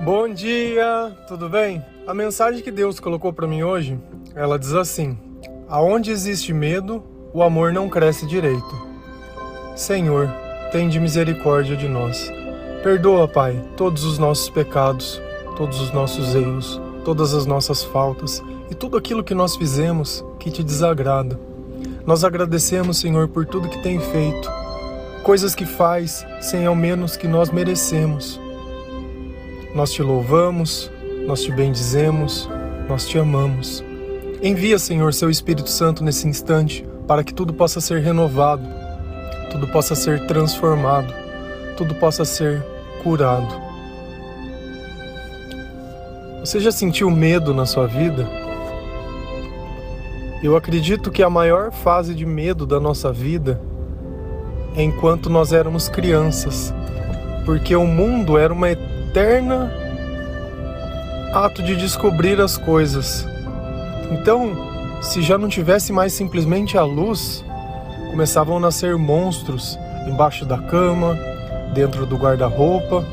Bom dia, tudo bem? A mensagem que Deus colocou para mim hoje, ela diz assim: Aonde existe medo, o amor não cresce direito. Senhor, tem de misericórdia de nós. Perdoa, Pai, todos os nossos pecados, todos os nossos erros, todas as nossas faltas e tudo aquilo que nós fizemos que te desagrada. Nós agradecemos, Senhor, por tudo que tem feito, coisas que faz sem ao menos que nós merecemos. Nós te louvamos, nós te bendizemos, nós te amamos. Envia, Senhor, seu Espírito Santo nesse instante para que tudo possa ser renovado, tudo possa ser transformado, tudo possa ser curado. Você já sentiu medo na sua vida? Eu acredito que a maior fase de medo da nossa vida é enquanto nós éramos crianças, porque o mundo era uma eterna ato de descobrir as coisas. Então, se já não tivesse mais simplesmente a luz, começavam a nascer monstros embaixo da cama, dentro do guarda-roupa.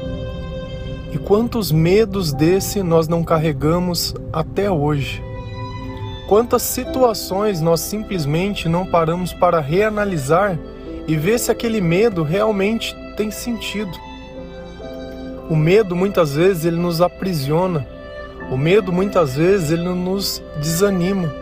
E quantos medos desse nós não carregamos até hoje? Quantas situações nós simplesmente não paramos para reanalisar e ver se aquele medo realmente tem sentido? O medo muitas vezes ele nos aprisiona. O medo muitas vezes ele nos desanima.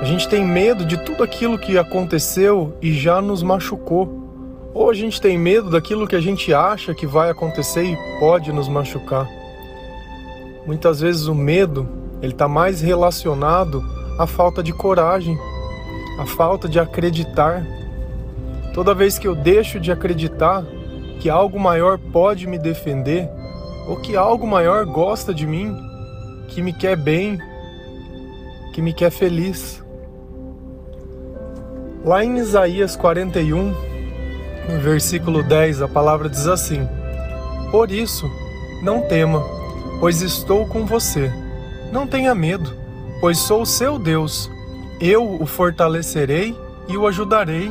A gente tem medo de tudo aquilo que aconteceu e já nos machucou. Ou a gente tem medo daquilo que a gente acha que vai acontecer e pode nos machucar. Muitas vezes o medo ele está mais relacionado à falta de coragem, à falta de acreditar. Toda vez que eu deixo de acreditar, que algo maior pode me defender, ou que algo maior gosta de mim, que me quer bem, que me quer feliz. Lá em Isaías 41, no versículo 10, a palavra diz assim: Por isso, não tema, pois estou com você. Não tenha medo, pois sou o seu Deus. Eu o fortalecerei e o ajudarei.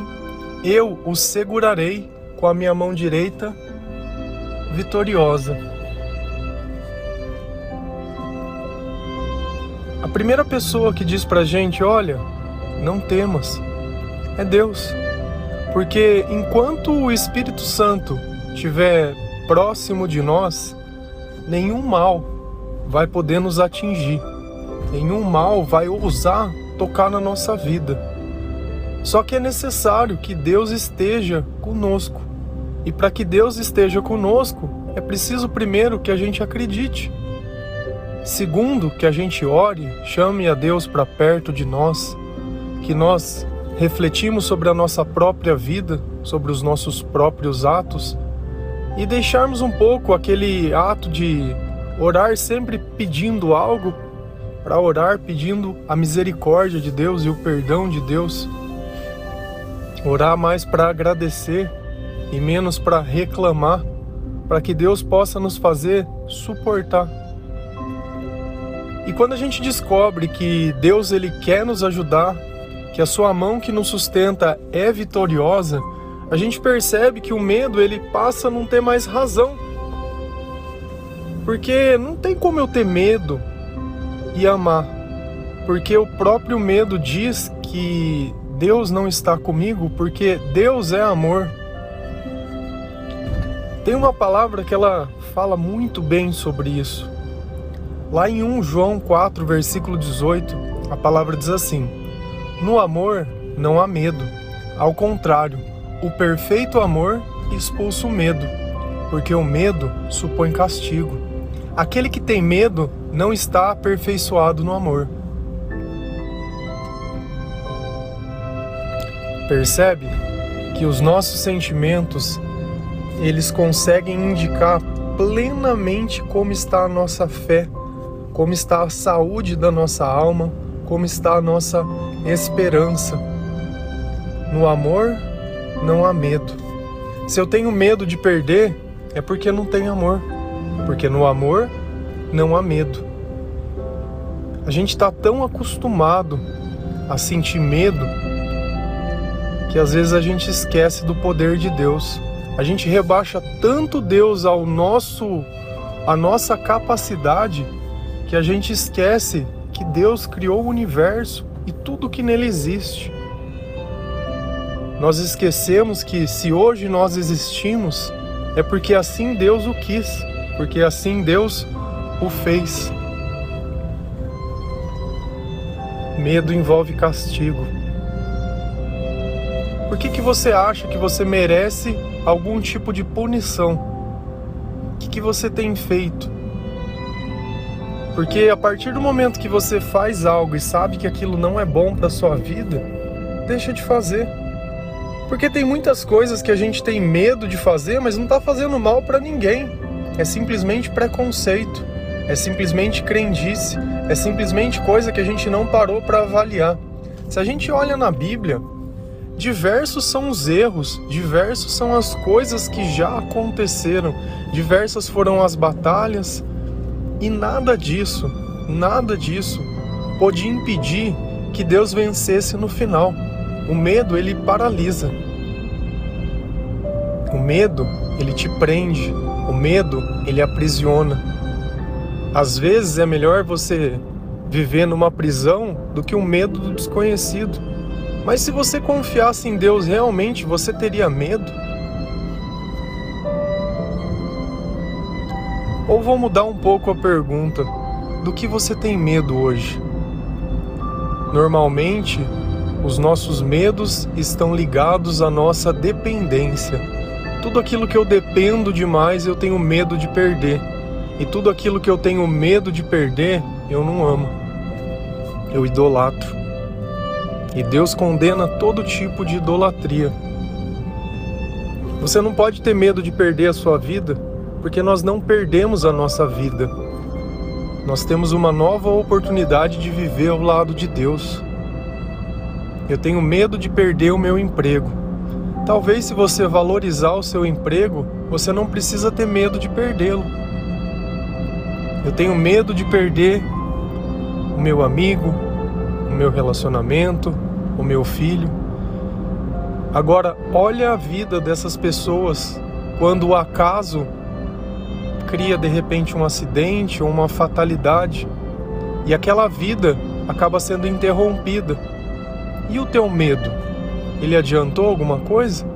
Eu o segurarei com a minha mão direita vitoriosa. A primeira pessoa que diz pra gente, olha, não temas, é Deus. Porque enquanto o Espírito Santo estiver próximo de nós, nenhum mal vai poder nos atingir, nenhum mal vai ousar tocar na nossa vida. Só que é necessário que Deus esteja conosco. E para que Deus esteja conosco, é preciso primeiro que a gente acredite. Segundo, que a gente ore, chame a Deus para perto de nós, que nós refletimos sobre a nossa própria vida, sobre os nossos próprios atos e deixarmos um pouco aquele ato de orar sempre pedindo algo, para orar pedindo a misericórdia de Deus e o perdão de Deus. Orar mais para agradecer e menos para reclamar, para que Deus possa nos fazer suportar. E quando a gente descobre que Deus ele quer nos ajudar, que a sua mão que nos sustenta é vitoriosa, a gente percebe que o medo ele passa a não ter mais razão. Porque não tem como eu ter medo e amar. Porque o próprio medo diz que Deus não está comigo, porque Deus é amor. Tem uma palavra que ela fala muito bem sobre isso. Lá em 1 João 4, versículo 18, a palavra diz assim: No amor não há medo. Ao contrário, o perfeito amor expulsa o medo, porque o medo supõe castigo. Aquele que tem medo não está aperfeiçoado no amor. Percebe que os nossos sentimentos eles conseguem indicar plenamente como está a nossa fé, como está a saúde da nossa alma, como está a nossa esperança. No amor não há medo. Se eu tenho medo de perder, é porque não tenho amor. Porque no amor não há medo. A gente está tão acostumado a sentir medo que às vezes a gente esquece do poder de Deus. A gente rebaixa tanto Deus ao nosso a nossa capacidade que a gente esquece que Deus criou o universo e tudo que nele existe. Nós esquecemos que se hoje nós existimos, é porque assim Deus o quis, porque assim Deus o fez. Medo envolve castigo. Por que, que você acha que você merece algum tipo de punição? O que, que você tem feito? Porque a partir do momento que você faz algo e sabe que aquilo não é bom para sua vida, deixa de fazer. Porque tem muitas coisas que a gente tem medo de fazer, mas não está fazendo mal para ninguém. É simplesmente preconceito, é simplesmente crendice, é simplesmente coisa que a gente não parou para avaliar. Se a gente olha na Bíblia, diversos são os erros, diversos são as coisas que já aconteceram, diversas foram as batalhas, e nada disso, nada disso pôde impedir que Deus vencesse no final. O medo ele paralisa. O medo ele te prende. O medo ele aprisiona. Às vezes é melhor você viver numa prisão do que o medo do desconhecido. Mas se você confiasse em Deus realmente, você teria medo? Ou vou mudar um pouco a pergunta: do que você tem medo hoje? Normalmente, os nossos medos estão ligados à nossa dependência. Tudo aquilo que eu dependo demais eu tenho medo de perder. E tudo aquilo que eu tenho medo de perder eu não amo. Eu idolatro. E Deus condena todo tipo de idolatria. Você não pode ter medo de perder a sua vida, porque nós não perdemos a nossa vida. Nós temos uma nova oportunidade de viver ao lado de Deus. Eu tenho medo de perder o meu emprego. Talvez se você valorizar o seu emprego, você não precisa ter medo de perdê-lo. Eu tenho medo de perder o meu amigo, o meu relacionamento, o meu filho. Agora, olha a vida dessas pessoas quando o acaso cria de repente um acidente ou uma fatalidade e aquela vida acaba sendo interrompida e o teu medo? Ele adiantou alguma coisa?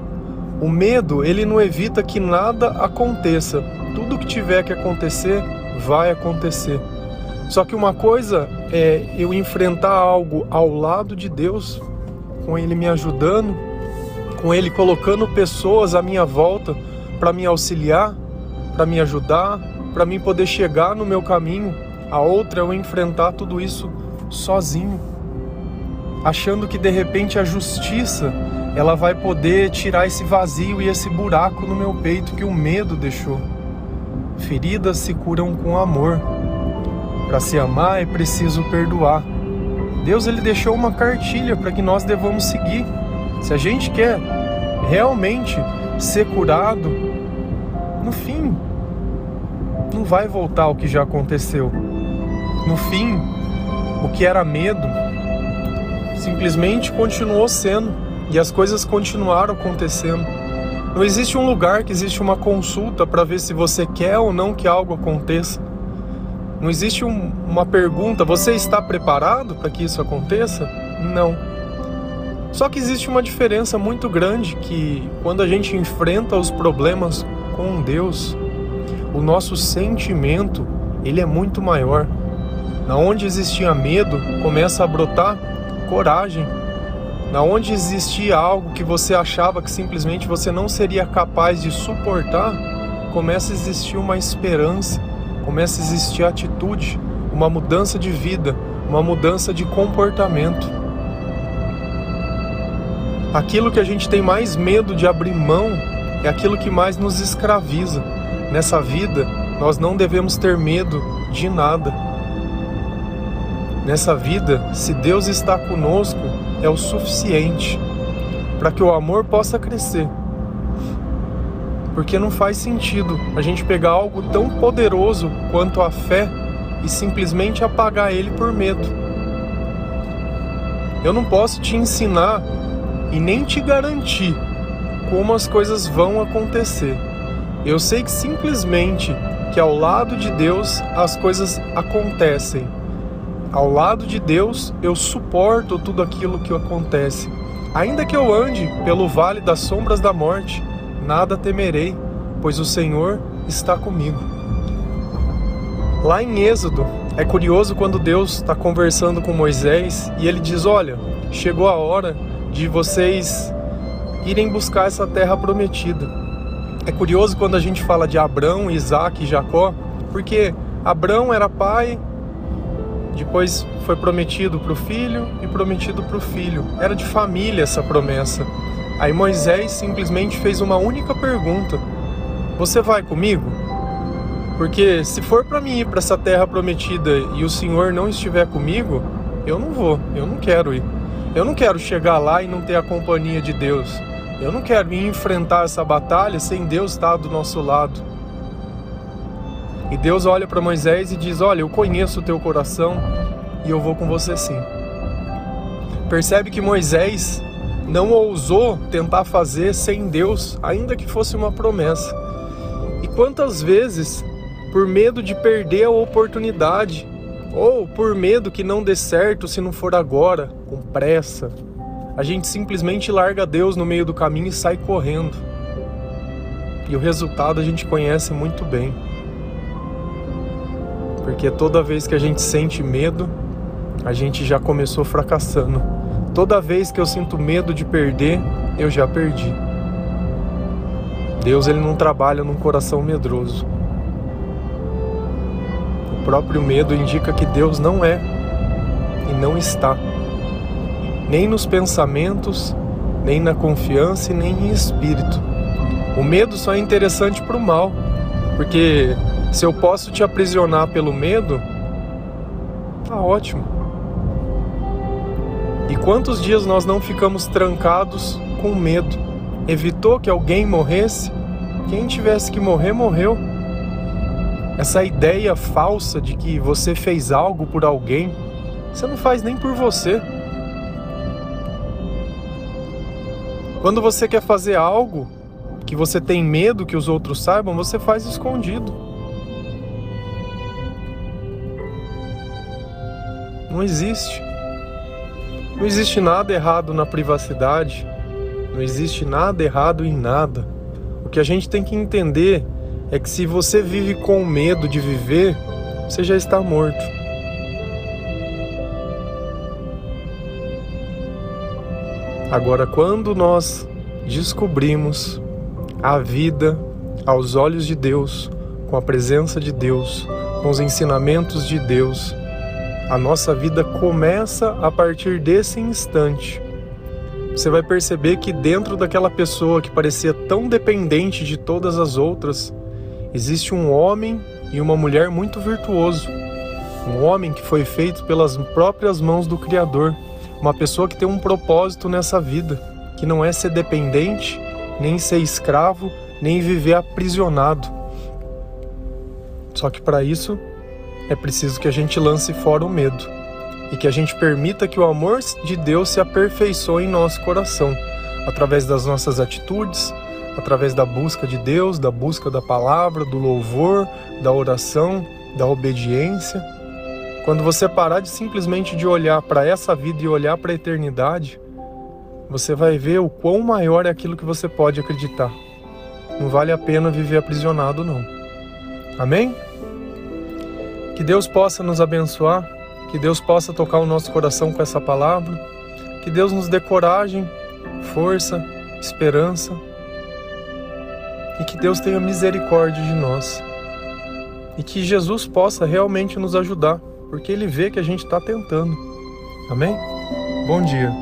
O medo, ele não evita que nada aconteça. Tudo que tiver que acontecer, vai acontecer. Só que uma coisa é eu enfrentar algo ao lado de Deus, com Ele me ajudando, com Ele colocando pessoas à minha volta para me auxiliar, para me ajudar, para mim poder chegar no meu caminho. A outra é eu enfrentar tudo isso sozinho achando que de repente a justiça ela vai poder tirar esse vazio e esse buraco no meu peito que o medo deixou. Feridas se curam com amor. Para se amar é preciso perdoar. Deus ele deixou uma cartilha para que nós devamos seguir. Se a gente quer realmente ser curado, no fim não vai voltar o que já aconteceu. No fim, o que era medo simplesmente continuou sendo e as coisas continuaram acontecendo. Não existe um lugar que existe uma consulta para ver se você quer ou não que algo aconteça. Não existe um, uma pergunta: você está preparado para que isso aconteça? Não. Só que existe uma diferença muito grande que quando a gente enfrenta os problemas com Deus, o nosso sentimento ele é muito maior. Na onde existia medo, começa a brotar coragem. Na onde existia algo que você achava que simplesmente você não seria capaz de suportar, começa a existir uma esperança, começa a existir atitude, uma mudança de vida, uma mudança de comportamento. Aquilo que a gente tem mais medo de abrir mão é aquilo que mais nos escraviza. Nessa vida, nós não devemos ter medo de nada Nessa vida, se Deus está conosco, é o suficiente para que o amor possa crescer. Porque não faz sentido a gente pegar algo tão poderoso quanto a fé e simplesmente apagar ele por medo. Eu não posso te ensinar e nem te garantir como as coisas vão acontecer, Eu sei que simplesmente que ao lado de Deus as coisas acontecem. Ao lado de Deus eu suporto tudo aquilo que acontece. Ainda que eu ande pelo vale das sombras da morte, nada temerei, pois o Senhor está comigo. Lá em Êxodo, é curioso quando Deus está conversando com Moisés e ele diz: Olha, chegou a hora de vocês irem buscar essa terra prometida. É curioso quando a gente fala de Abraão, Isaac e Jacó, porque Abraão era pai, depois foi prometido para o filho e prometido para o filho. Era de família essa promessa. Aí Moisés simplesmente fez uma única pergunta: Você vai comigo? Porque se for para mim ir para essa terra prometida e o Senhor não estiver comigo, eu não vou, eu não quero ir. Eu não quero chegar lá e não ter a companhia de Deus. Eu não quero ir enfrentar essa batalha sem Deus estar do nosso lado. E Deus olha para Moisés e diz: Olha, eu conheço o teu coração e eu vou com você sim. Percebe que Moisés não ousou tentar fazer sem Deus, ainda que fosse uma promessa. E quantas vezes por medo de perder a oportunidade, ou por medo que não dê certo se não for agora, com pressa. A gente simplesmente larga Deus no meio do caminho e sai correndo. E o resultado a gente conhece muito bem. Porque toda vez que a gente sente medo, a gente já começou fracassando. Toda vez que eu sinto medo de perder, eu já perdi. Deus ele não trabalha num coração medroso próprio medo indica que Deus não é e não está, nem nos pensamentos, nem na confiança e nem em espírito. O medo só é interessante para o mal, porque se eu posso te aprisionar pelo medo, tá ótimo. Quantos dias nós não ficamos trancados com medo? Evitou que alguém morresse? Quem tivesse que morrer, morreu essa ideia falsa de que você fez algo por alguém, você não faz nem por você. Quando você quer fazer algo que você tem medo que os outros saibam, você faz escondido. Não existe. Não existe nada errado na privacidade. Não existe nada errado em nada. O que a gente tem que entender é que se você vive com medo de viver, você já está morto. Agora, quando nós descobrimos a vida aos olhos de Deus, com a presença de Deus, com os ensinamentos de Deus, a nossa vida começa a partir desse instante. Você vai perceber que dentro daquela pessoa que parecia tão dependente de todas as outras, existe um homem e uma mulher muito virtuoso. Um homem que foi feito pelas próprias mãos do Criador. Uma pessoa que tem um propósito nessa vida, que não é ser dependente, nem ser escravo, nem viver aprisionado. Só que para isso é preciso que a gente lance fora o medo e que a gente permita que o amor de Deus se aperfeiçoe em nosso coração, através das nossas atitudes, através da busca de Deus, da busca da palavra, do louvor, da oração, da obediência. Quando você parar de simplesmente de olhar para essa vida e olhar para a eternidade, você vai ver o quão maior é aquilo que você pode acreditar. Não vale a pena viver aprisionado, não. Amém? Que Deus possa nos abençoar, que Deus possa tocar o nosso coração com essa palavra, que Deus nos dê coragem, força, esperança e que Deus tenha misericórdia de nós. E que Jesus possa realmente nos ajudar, porque Ele vê que a gente está tentando. Amém? Bom dia.